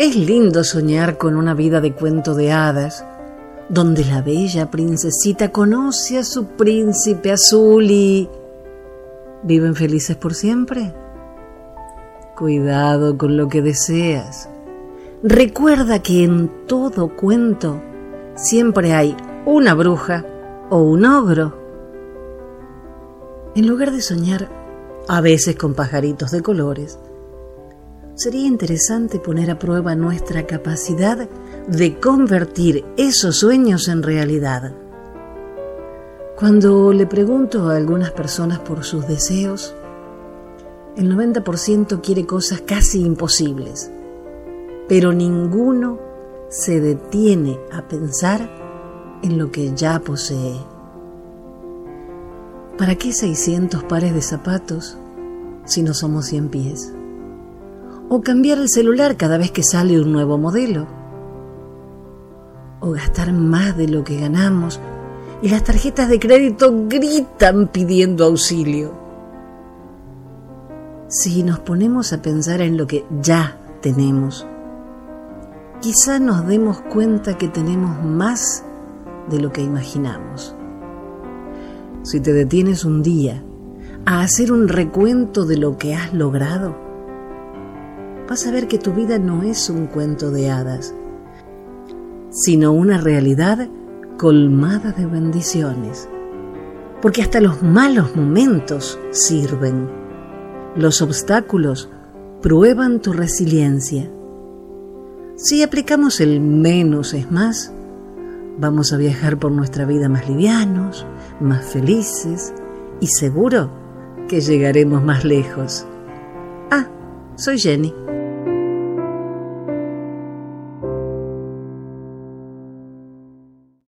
Es lindo soñar con una vida de cuento de hadas, donde la bella princesita conoce a su príncipe azul y... ¿Viven felices por siempre? Cuidado con lo que deseas. Recuerda que en todo cuento siempre hay una bruja o un ogro. En lugar de soñar, a veces con pajaritos de colores, sería interesante poner a prueba nuestra capacidad de convertir esos sueños en realidad. Cuando le pregunto a algunas personas por sus deseos, el 90% quiere cosas casi imposibles, pero ninguno se detiene a pensar en lo que ya posee. ¿Para qué 600 pares de zapatos si no somos 100 pies? ¿O cambiar el celular cada vez que sale un nuevo modelo? ¿O gastar más de lo que ganamos y las tarjetas de crédito gritan pidiendo auxilio? Si nos ponemos a pensar en lo que ya tenemos, quizá nos demos cuenta que tenemos más de lo que imaginamos. Si te detienes un día a hacer un recuento de lo que has logrado, vas a ver que tu vida no es un cuento de hadas, sino una realidad colmada de bendiciones. Porque hasta los malos momentos sirven. Los obstáculos prueban tu resiliencia. Si aplicamos el menos es más, vamos a viajar por nuestra vida más livianos, más felices y seguro que llegaremos más lejos. Ah, soy Jenny